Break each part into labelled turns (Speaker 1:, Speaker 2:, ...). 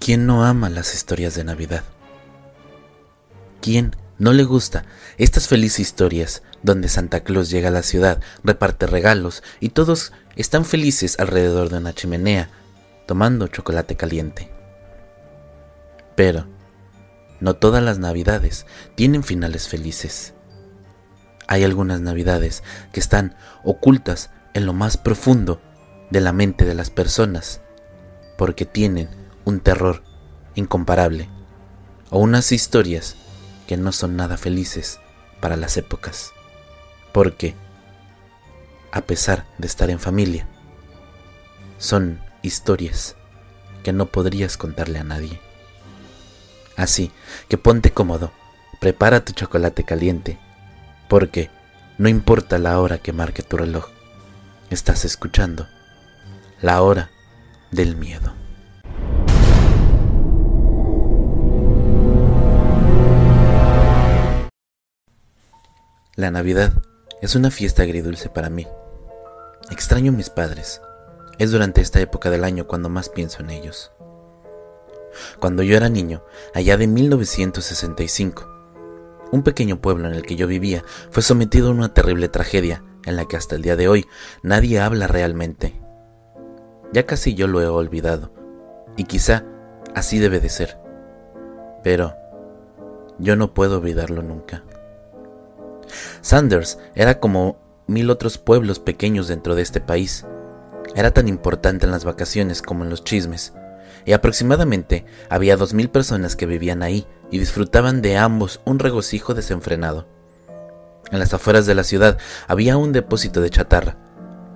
Speaker 1: ¿Quién no ama las historias de Navidad? ¿Quién no le gusta estas felices historias donde Santa Claus llega a la ciudad, reparte regalos y todos están felices alrededor de una chimenea tomando chocolate caliente? Pero no todas las Navidades tienen finales felices. Hay algunas Navidades que están ocultas en lo más profundo de la mente de las personas, porque tienen un terror incomparable, o unas historias que no son nada felices para las épocas, porque, a pesar de estar en familia, son historias que no podrías contarle a nadie. Así que ponte cómodo, prepara tu chocolate caliente, porque no importa la hora que marque tu reloj, estás escuchando la hora del miedo. La Navidad es una fiesta agridulce para mí. Extraño a mis padres. Es durante esta época del año cuando más pienso en ellos. Cuando yo era niño, allá de 1965, un pequeño pueblo en el que yo vivía fue sometido a una terrible tragedia en la que hasta el día de hoy nadie habla realmente. Ya casi yo lo he olvidado, y quizá así debe de ser. Pero yo no puedo olvidarlo nunca. Sanders era como mil otros pueblos pequeños dentro de este país. Era tan importante en las vacaciones como en los chismes, y aproximadamente había dos mil personas que vivían ahí y disfrutaban de ambos un regocijo desenfrenado. En las afueras de la ciudad había un depósito de chatarra,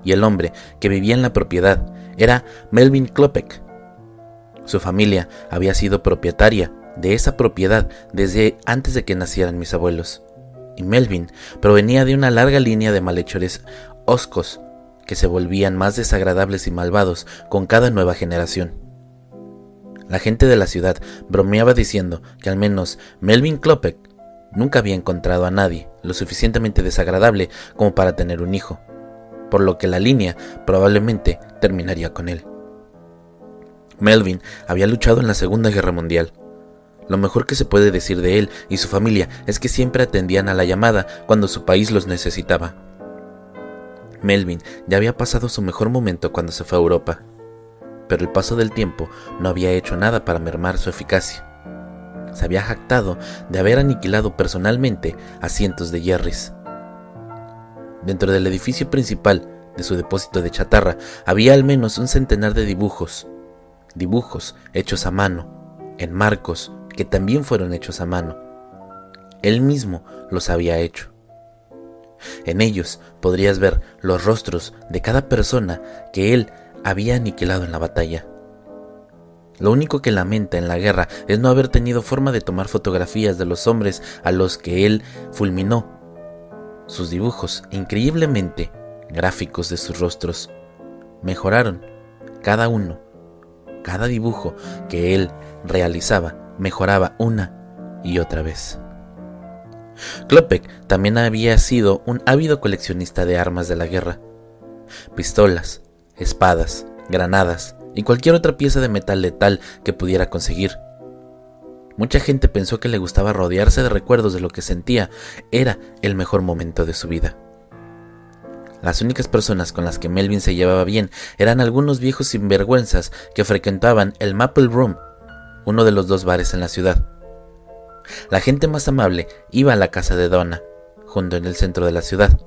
Speaker 1: y el hombre que vivía en la propiedad era Melvin Klopek. Su familia había sido propietaria de esa propiedad desde antes de que nacieran mis abuelos. Y Melvin provenía de una larga línea de malhechores oscos que se volvían más desagradables y malvados con cada nueva generación. La gente de la ciudad bromeaba diciendo que al menos Melvin Klopek nunca había encontrado a nadie lo suficientemente desagradable como para tener un hijo por lo que la línea probablemente terminaría con él. Melvin había luchado en la Segunda Guerra Mundial. Lo mejor que se puede decir de él y su familia es que siempre atendían a la llamada cuando su país los necesitaba. Melvin ya había pasado su mejor momento cuando se fue a Europa, pero el paso del tiempo no había hecho nada para mermar su eficacia. Se había jactado de haber aniquilado personalmente a cientos de Jerrys Dentro del edificio principal de su depósito de chatarra había al menos un centenar de dibujos, dibujos hechos a mano, en marcos que también fueron hechos a mano. Él mismo los había hecho. En ellos podrías ver los rostros de cada persona que él había aniquilado en la batalla. Lo único que lamenta en la guerra es no haber tenido forma de tomar fotografías de los hombres a los que él fulminó sus dibujos, increíblemente gráficos de sus rostros, mejoraron cada uno. Cada dibujo que él realizaba mejoraba una y otra vez. Klopek también había sido un ávido coleccionista de armas de la guerra. Pistolas, espadas, granadas y cualquier otra pieza de metal letal que pudiera conseguir. Mucha gente pensó que le gustaba rodearse de recuerdos de lo que sentía era el mejor momento de su vida. Las únicas personas con las que Melvin se llevaba bien eran algunos viejos sinvergüenzas que frecuentaban el Maple Room, uno de los dos bares en la ciudad. La gente más amable iba a la casa de Donna, junto en el centro de la ciudad.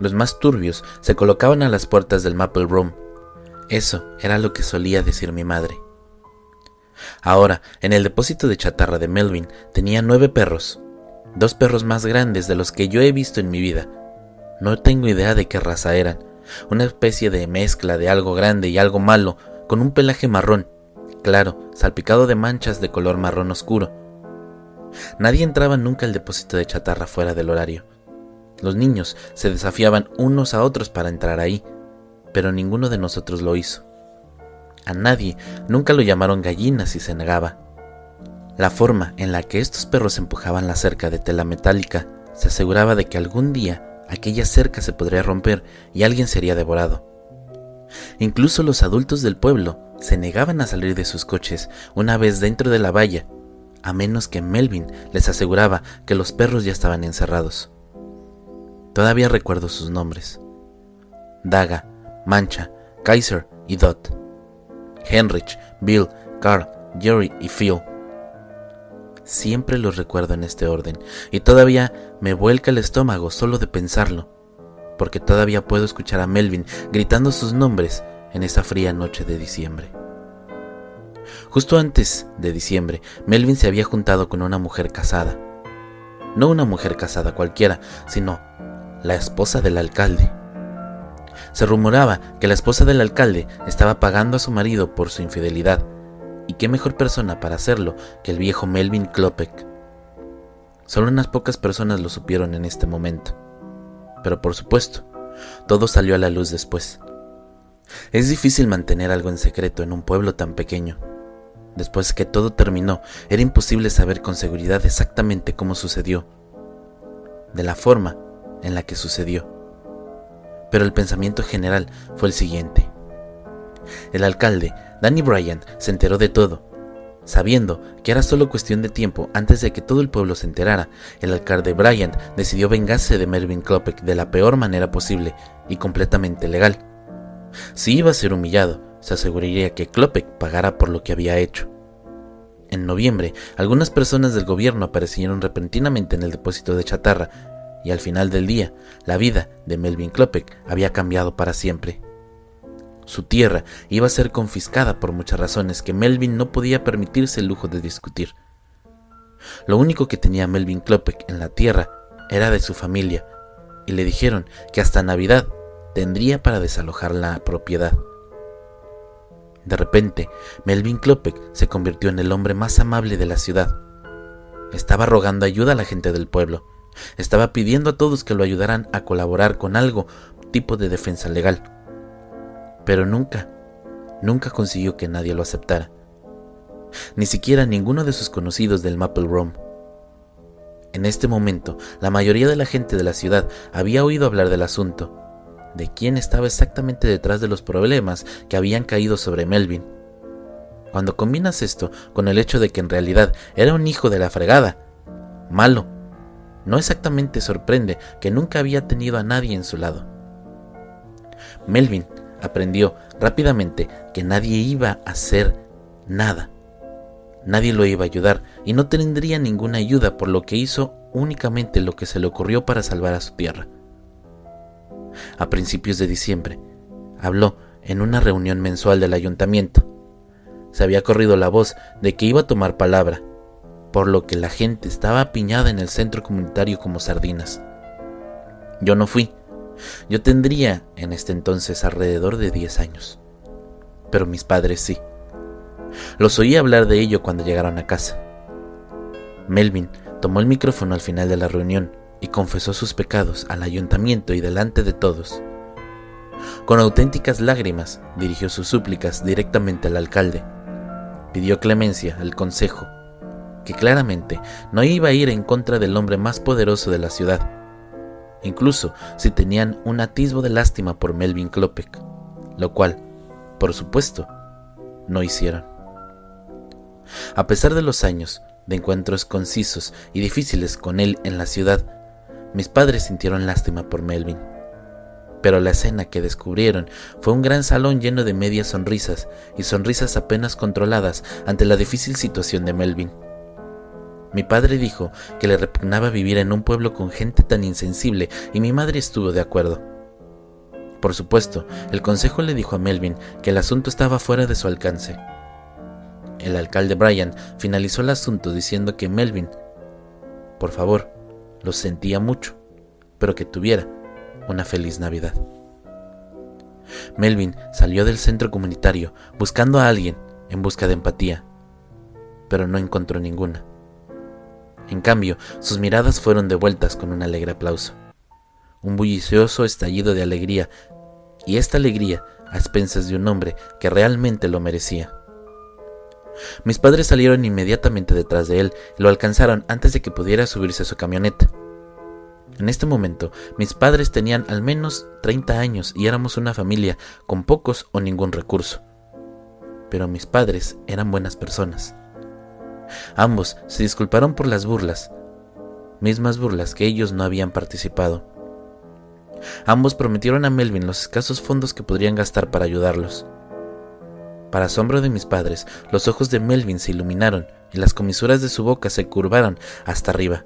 Speaker 1: Los más turbios se colocaban a las puertas del Maple Room. Eso era lo que solía decir mi madre. Ahora, en el depósito de chatarra de Melvin tenía nueve perros, dos perros más grandes de los que yo he visto en mi vida. No tengo idea de qué raza eran, una especie de mezcla de algo grande y algo malo, con un pelaje marrón, claro, salpicado de manchas de color marrón oscuro. Nadie entraba nunca al depósito de chatarra fuera del horario. Los niños se desafiaban unos a otros para entrar ahí, pero ninguno de nosotros lo hizo. A nadie nunca lo llamaron gallina si se negaba. La forma en la que estos perros empujaban la cerca de tela metálica se aseguraba de que algún día aquella cerca se podría romper y alguien sería devorado. Incluso los adultos del pueblo se negaban a salir de sus coches una vez dentro de la valla, a menos que Melvin les aseguraba que los perros ya estaban encerrados. Todavía recuerdo sus nombres. Daga, Mancha, Kaiser y Dot. Henrich, Bill, Carl, Jerry y Phil. Siempre los recuerdo en este orden, y todavía me vuelca el estómago solo de pensarlo, porque todavía puedo escuchar a Melvin gritando sus nombres en esa fría noche de diciembre. Justo antes de diciembre, Melvin se había juntado con una mujer casada. No una mujer casada cualquiera, sino la esposa del alcalde. Se rumoraba que la esposa del alcalde estaba pagando a su marido por su infidelidad, y qué mejor persona para hacerlo que el viejo Melvin Klopek. Solo unas pocas personas lo supieron en este momento. Pero por supuesto, todo salió a la luz después. Es difícil mantener algo en secreto en un pueblo tan pequeño. Después que todo terminó, era imposible saber con seguridad exactamente cómo sucedió, de la forma en la que sucedió. Pero el pensamiento general fue el siguiente. El alcalde, Danny Bryan, se enteró de todo. Sabiendo que era solo cuestión de tiempo antes de que todo el pueblo se enterara, el alcalde Bryan decidió vengarse de Melvin Klopek de la peor manera posible y completamente legal. Si iba a ser humillado, se aseguraría que Klopek pagara por lo que había hecho. En noviembre, algunas personas del gobierno aparecieron repentinamente en el depósito de chatarra y al final del día, la vida de Melvin Klopek había cambiado para siempre. Su tierra iba a ser confiscada por muchas razones que Melvin no podía permitirse el lujo de discutir. Lo único que tenía Melvin Klopek en la tierra era de su familia, y le dijeron que hasta Navidad tendría para desalojar la propiedad. De repente, Melvin Klopek se convirtió en el hombre más amable de la ciudad. Estaba rogando ayuda a la gente del pueblo, estaba pidiendo a todos que lo ayudaran a colaborar con algo tipo de defensa legal. Pero nunca, nunca consiguió que nadie lo aceptara. Ni siquiera ninguno de sus conocidos del Maple Room. En este momento, la mayoría de la gente de la ciudad había oído hablar del asunto, de quién estaba exactamente detrás de los problemas que habían caído sobre Melvin. Cuando combinas esto con el hecho de que en realidad era un hijo de la fregada, malo, no exactamente sorprende que nunca había tenido a nadie en su lado. Melvin aprendió rápidamente que nadie iba a hacer nada. Nadie lo iba a ayudar y no tendría ninguna ayuda por lo que hizo únicamente lo que se le ocurrió para salvar a su tierra. A principios de diciembre, habló en una reunión mensual del ayuntamiento. Se había corrido la voz de que iba a tomar palabra por lo que la gente estaba apiñada en el centro comunitario como sardinas. Yo no fui. Yo tendría en este entonces alrededor de 10 años. Pero mis padres sí. Los oí hablar de ello cuando llegaron a casa. Melvin tomó el micrófono al final de la reunión y confesó sus pecados al ayuntamiento y delante de todos. Con auténticas lágrimas dirigió sus súplicas directamente al alcalde. Pidió clemencia al consejo que claramente no iba a ir en contra del hombre más poderoso de la ciudad, incluso si tenían un atisbo de lástima por Melvin Klopek, lo cual, por supuesto, no hicieron. A pesar de los años de encuentros concisos y difíciles con él en la ciudad, mis padres sintieron lástima por Melvin. Pero la escena que descubrieron fue un gran salón lleno de medias sonrisas y sonrisas apenas controladas ante la difícil situación de Melvin. Mi padre dijo que le repugnaba vivir en un pueblo con gente tan insensible y mi madre estuvo de acuerdo. Por supuesto, el consejo le dijo a Melvin que el asunto estaba fuera de su alcance. El alcalde Bryan finalizó el asunto diciendo que Melvin, por favor, lo sentía mucho, pero que tuviera una feliz Navidad. Melvin salió del centro comunitario buscando a alguien en busca de empatía, pero no encontró ninguna. En cambio, sus miradas fueron devueltas con un alegre aplauso. Un bullicioso estallido de alegría, y esta alegría a expensas de un hombre que realmente lo merecía. Mis padres salieron inmediatamente detrás de él y lo alcanzaron antes de que pudiera subirse a su camioneta. En este momento, mis padres tenían al menos 30 años y éramos una familia con pocos o ningún recurso. Pero mis padres eran buenas personas. Ambos se disculparon por las burlas, mismas burlas que ellos no habían participado. Ambos prometieron a Melvin los escasos fondos que podrían gastar para ayudarlos. Para asombro de mis padres, los ojos de Melvin se iluminaron y las comisuras de su boca se curvaron hasta arriba.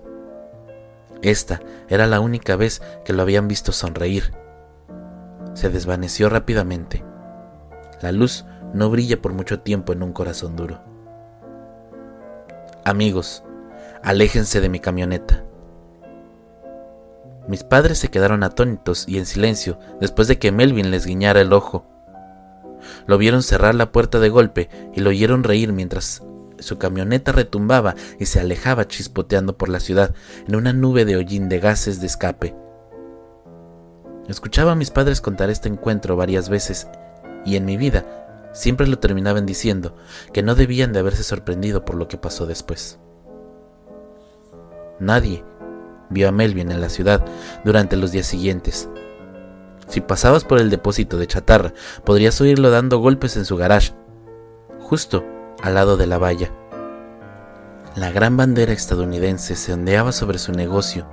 Speaker 1: Esta era la única vez que lo habían visto sonreír. Se desvaneció rápidamente. La luz no brilla por mucho tiempo en un corazón duro. Amigos, aléjense de mi camioneta. Mis padres se quedaron atónitos y en silencio después de que Melvin les guiñara el ojo. Lo vieron cerrar la puerta de golpe y lo oyeron reír mientras su camioneta retumbaba y se alejaba chispoteando por la ciudad en una nube de hollín de gases de escape. Escuchaba a mis padres contar este encuentro varias veces y en mi vida siempre lo terminaban diciendo que no debían de haberse sorprendido por lo que pasó después. Nadie vio a Melvin en la ciudad durante los días siguientes, si pasabas por el depósito de chatarra, podrías oírlo dando golpes en su garage, justo al lado de la valla. La gran bandera estadounidense se ondeaba sobre su negocio,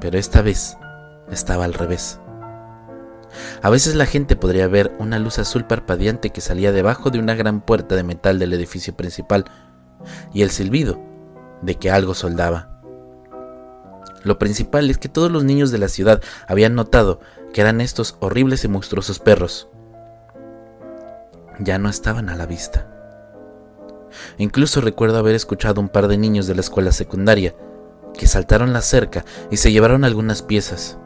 Speaker 1: pero esta vez estaba al revés. A veces la gente podría ver una luz azul parpadeante que salía debajo de una gran puerta de metal del edificio principal y el silbido de que algo soldaba. Lo principal es que todos los niños de la ciudad habían notado que eran estos horribles y monstruosos perros. Ya no estaban a la vista. Incluso recuerdo haber escuchado un par de niños de la escuela secundaria que saltaron la cerca y se llevaron algunas piezas.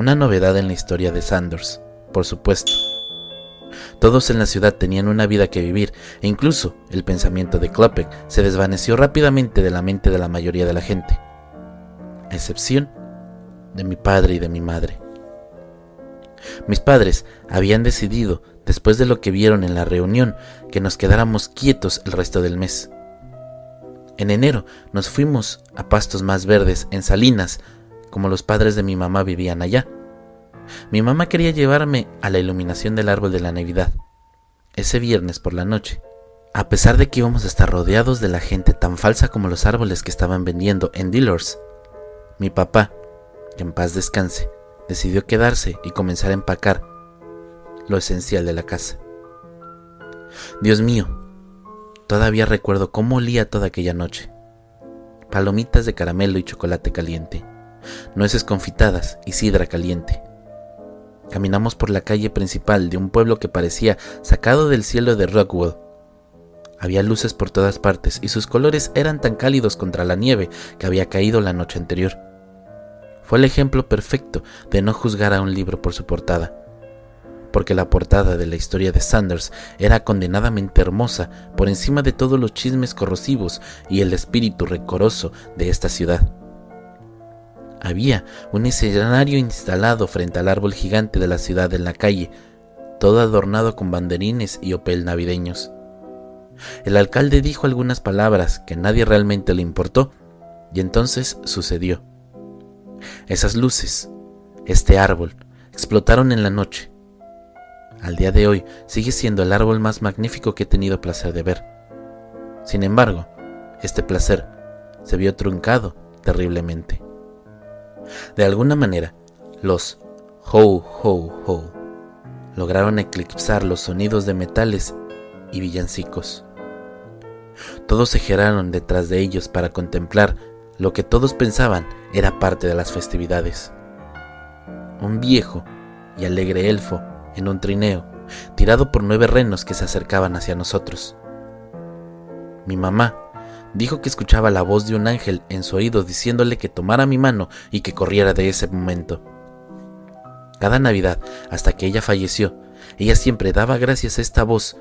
Speaker 1: Una novedad en la historia de Sanders, por supuesto. Todos en la ciudad tenían una vida que vivir e incluso el pensamiento de Klopek se desvaneció rápidamente de la mente de la mayoría de la gente, a excepción de mi padre y de mi madre. Mis padres habían decidido, después de lo que vieron en la reunión, que nos quedáramos quietos el resto del mes. En enero nos fuimos a pastos más verdes, en Salinas, como los padres de mi mamá vivían allá. Mi mamá quería llevarme a la iluminación del árbol de la Navidad, ese viernes por la noche. A pesar de que íbamos a estar rodeados de la gente tan falsa como los árboles que estaban vendiendo en dealers, mi papá, que en paz descanse, decidió quedarse y comenzar a empacar lo esencial de la casa. Dios mío, todavía recuerdo cómo olía toda aquella noche. Palomitas de caramelo y chocolate caliente, nueces confitadas y sidra caliente. Caminamos por la calle principal de un pueblo que parecía sacado del cielo de Rockwell. Había luces por todas partes y sus colores eran tan cálidos contra la nieve que había caído la noche anterior. Fue el ejemplo perfecto de no juzgar a un libro por su portada, porque la portada de la historia de Sanders era condenadamente hermosa por encima de todos los chismes corrosivos y el espíritu recoroso de esta ciudad. Había un escenario instalado frente al árbol gigante de la ciudad en la calle, todo adornado con banderines y opel navideños. El alcalde dijo algunas palabras que nadie realmente le importó, y entonces sucedió. Esas luces, este árbol, explotaron en la noche. Al día de hoy sigue siendo el árbol más magnífico que he tenido placer de ver. Sin embargo, este placer se vio truncado terriblemente. De alguna manera, los ho ho ho lograron eclipsar los sonidos de metales y villancicos. Todos se giraron detrás de ellos para contemplar lo que todos pensaban era parte de las festividades. Un viejo y alegre elfo en un trineo, tirado por nueve renos que se acercaban hacia nosotros. Mi mamá dijo que escuchaba la voz de un ángel en su oído diciéndole que tomara mi mano y que corriera de ese momento. Cada Navidad, hasta que ella falleció, ella siempre daba gracias a esta voz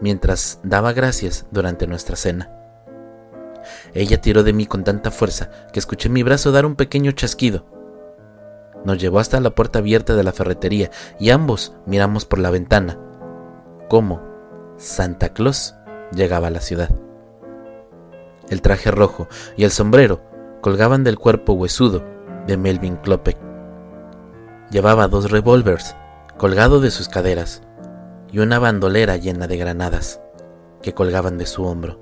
Speaker 1: mientras daba gracias durante nuestra cena. Ella tiró de mí con tanta fuerza que escuché mi brazo dar un pequeño chasquido. Nos llevó hasta la puerta abierta de la ferretería y ambos miramos por la ventana cómo Santa Claus llegaba a la ciudad. El traje rojo y el sombrero colgaban del cuerpo huesudo de Melvin Klopek. Llevaba dos revólveres colgado de sus caderas y una bandolera llena de granadas que colgaban de su hombro.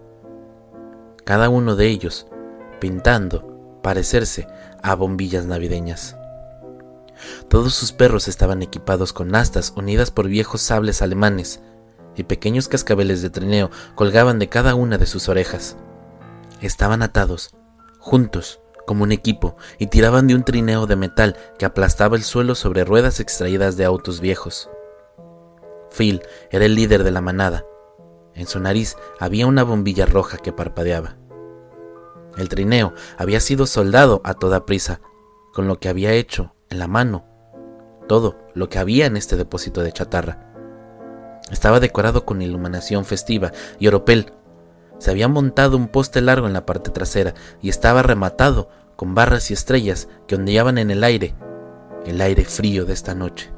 Speaker 1: Cada uno de ellos pintando parecerse a bombillas navideñas. Todos sus perros estaban equipados con astas unidas por viejos sables alemanes y pequeños cascabeles de trineo colgaban de cada una de sus orejas. Estaban atados, juntos, como un equipo, y tiraban de un trineo de metal que aplastaba el suelo sobre ruedas extraídas de autos viejos. Phil era el líder de la manada. En su nariz había una bombilla roja que parpadeaba. El trineo había sido soldado a toda prisa, con lo que había hecho en la mano todo lo que había en este depósito de chatarra. Estaba decorado con iluminación festiva y oropel. Se había montado un poste largo en la parte trasera y estaba rematado con barras y estrellas que ondeaban en el aire, el aire frío de esta noche.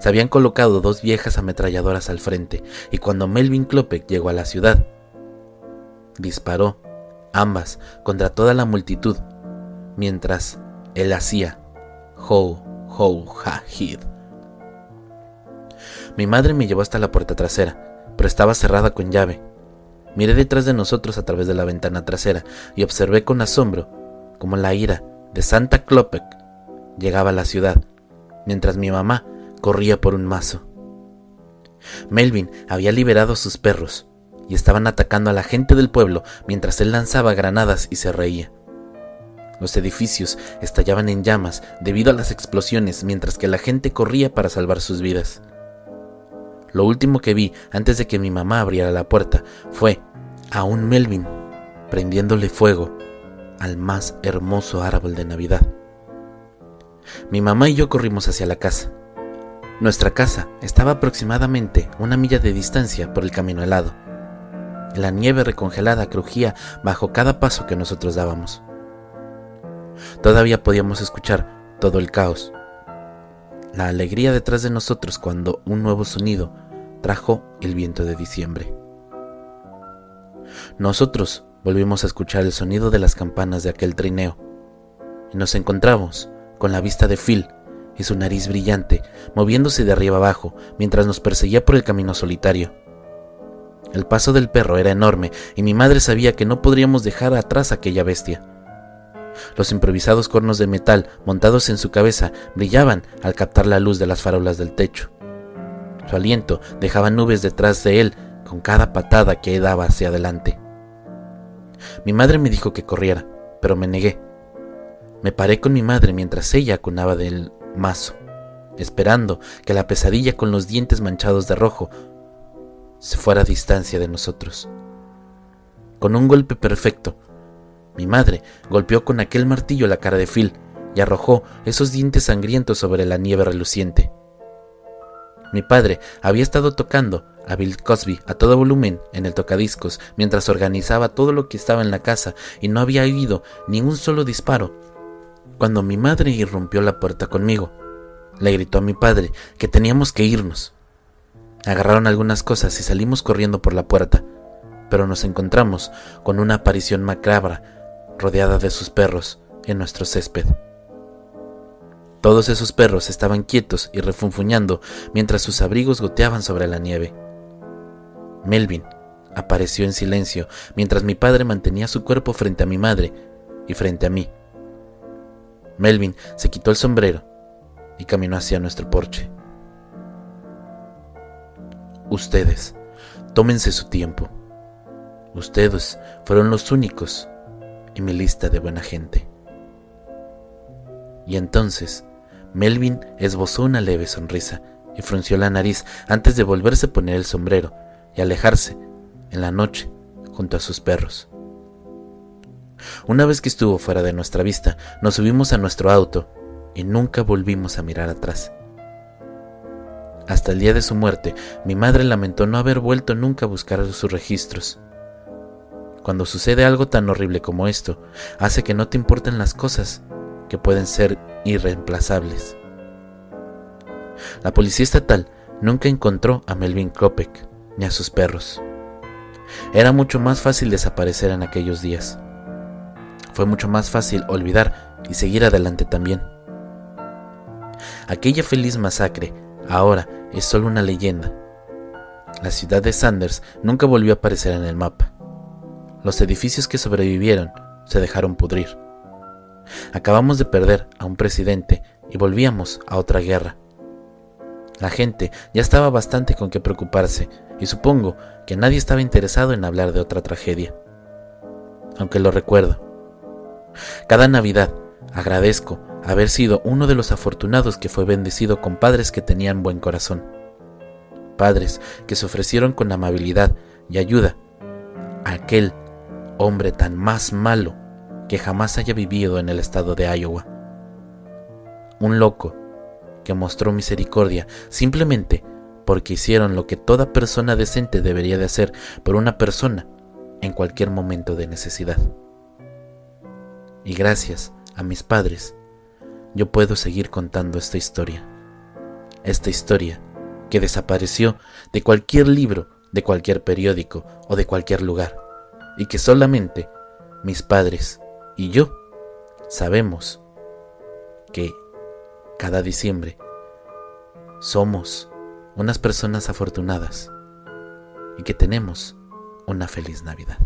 Speaker 1: Se habían colocado dos viejas ametralladoras al frente y cuando Melvin Klopek llegó a la ciudad, disparó, ambas, contra toda la multitud, mientras él hacía ho, ho, ha, hid. Mi madre me llevó hasta la puerta trasera, pero estaba cerrada con llave. Miré detrás de nosotros a través de la ventana trasera y observé con asombro cómo la ira de Santa Klopek llegaba a la ciudad, mientras mi mamá corría por un mazo. Melvin había liberado a sus perros y estaban atacando a la gente del pueblo mientras él lanzaba granadas y se reía. Los edificios estallaban en llamas debido a las explosiones mientras que la gente corría para salvar sus vidas. Lo último que vi antes de que mi mamá abriera la puerta fue a un Melvin prendiéndole fuego al más hermoso árbol de Navidad. Mi mamá y yo corrimos hacia la casa. Nuestra casa estaba aproximadamente una milla de distancia por el camino helado. La nieve recongelada crujía bajo cada paso que nosotros dábamos. Todavía podíamos escuchar todo el caos, la alegría detrás de nosotros cuando un nuevo sonido trajo el viento de diciembre. Nosotros volvimos a escuchar el sonido de las campanas de aquel trineo y nos encontramos con la vista de Phil y su nariz brillante moviéndose de arriba abajo mientras nos perseguía por el camino solitario. El paso del perro era enorme y mi madre sabía que no podríamos dejar atrás aquella bestia. Los improvisados cornos de metal montados en su cabeza brillaban al captar la luz de las farolas del techo. Su aliento dejaba nubes detrás de él con cada patada que daba hacia adelante. Mi madre me dijo que corriera, pero me negué. Me paré con mi madre mientras ella acunaba del mazo, esperando que la pesadilla con los dientes manchados de rojo se fuera a distancia de nosotros. Con un golpe perfecto, mi madre golpeó con aquel martillo la cara de Phil y arrojó esos dientes sangrientos sobre la nieve reluciente. Mi padre había estado tocando a Bill Cosby a todo volumen en el tocadiscos mientras organizaba todo lo que estaba en la casa y no había oído ni un solo disparo. Cuando mi madre irrumpió la puerta conmigo, le gritó a mi padre que teníamos que irnos. Agarraron algunas cosas y salimos corriendo por la puerta, pero nos encontramos con una aparición macabra rodeada de sus perros, en nuestro césped. Todos esos perros estaban quietos y refunfuñando mientras sus abrigos goteaban sobre la nieve. Melvin apareció en silencio mientras mi padre mantenía su cuerpo frente a mi madre y frente a mí. Melvin se quitó el sombrero y caminó hacia nuestro porche. Ustedes, tómense su tiempo. Ustedes fueron los únicos y mi lista de buena gente. Y entonces, Melvin esbozó una leve sonrisa y frunció la nariz antes de volverse a poner el sombrero y alejarse en la noche junto a sus perros. Una vez que estuvo fuera de nuestra vista, nos subimos a nuestro auto y nunca volvimos a mirar atrás. Hasta el día de su muerte, mi madre lamentó no haber vuelto nunca a buscar sus registros. cuando sucede algo tan horrible como esto, hace que no te importen las cosas que pueden ser irreemplazables. La policía estatal nunca encontró a Melvin Kopek ni a sus perros. Era mucho más fácil desaparecer en aquellos días. Fue mucho más fácil olvidar y seguir adelante también. Aquella feliz masacre ahora es solo una leyenda. La ciudad de Sanders nunca volvió a aparecer en el mapa. Los edificios que sobrevivieron se dejaron pudrir. Acabamos de perder a un presidente y volvíamos a otra guerra. La gente ya estaba bastante con qué preocuparse y supongo que nadie estaba interesado en hablar de otra tragedia. Aunque lo recuerdo. Cada Navidad agradezco haber sido uno de los afortunados que fue bendecido con padres que tenían buen corazón. Padres que se ofrecieron con amabilidad y ayuda a aquel hombre tan más malo que jamás haya vivido en el estado de Iowa. Un loco que mostró misericordia simplemente porque hicieron lo que toda persona decente debería de hacer por una persona en cualquier momento de necesidad. Y gracias a mis padres, yo puedo seguir contando esta historia. Esta historia que desapareció de cualquier libro, de cualquier periódico o de cualquier lugar, y que solamente mis padres y yo sabemos que cada diciembre somos unas personas afortunadas y que tenemos una feliz Navidad.